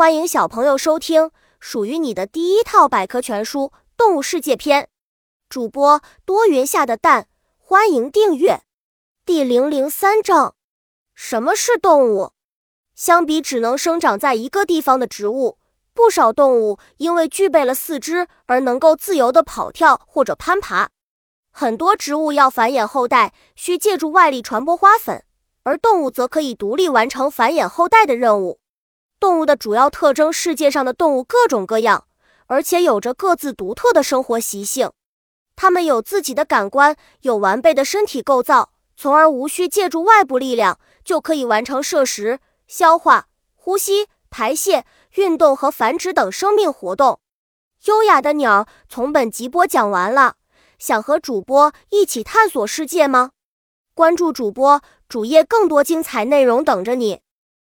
欢迎小朋友收听属于你的第一套百科全书《动物世界篇》。主播多云下的蛋，欢迎订阅。第零零三章：什么是动物？相比只能生长在一个地方的植物，不少动物因为具备了四肢而能够自由地跑跳或者攀爬。很多植物要繁衍后代，需借助外力传播花粉，而动物则可以独立完成繁衍后代的任务。动物的主要特征，世界上的动物各种各样，而且有着各自独特的生活习性。它们有自己的感官，有完备的身体构造，从而无需借助外部力量就可以完成摄食、消化、呼吸、排泄、运动和繁殖等生命活动。优雅的鸟从本集播讲完了，想和主播一起探索世界吗？关注主播主页，更多精彩内容等着你。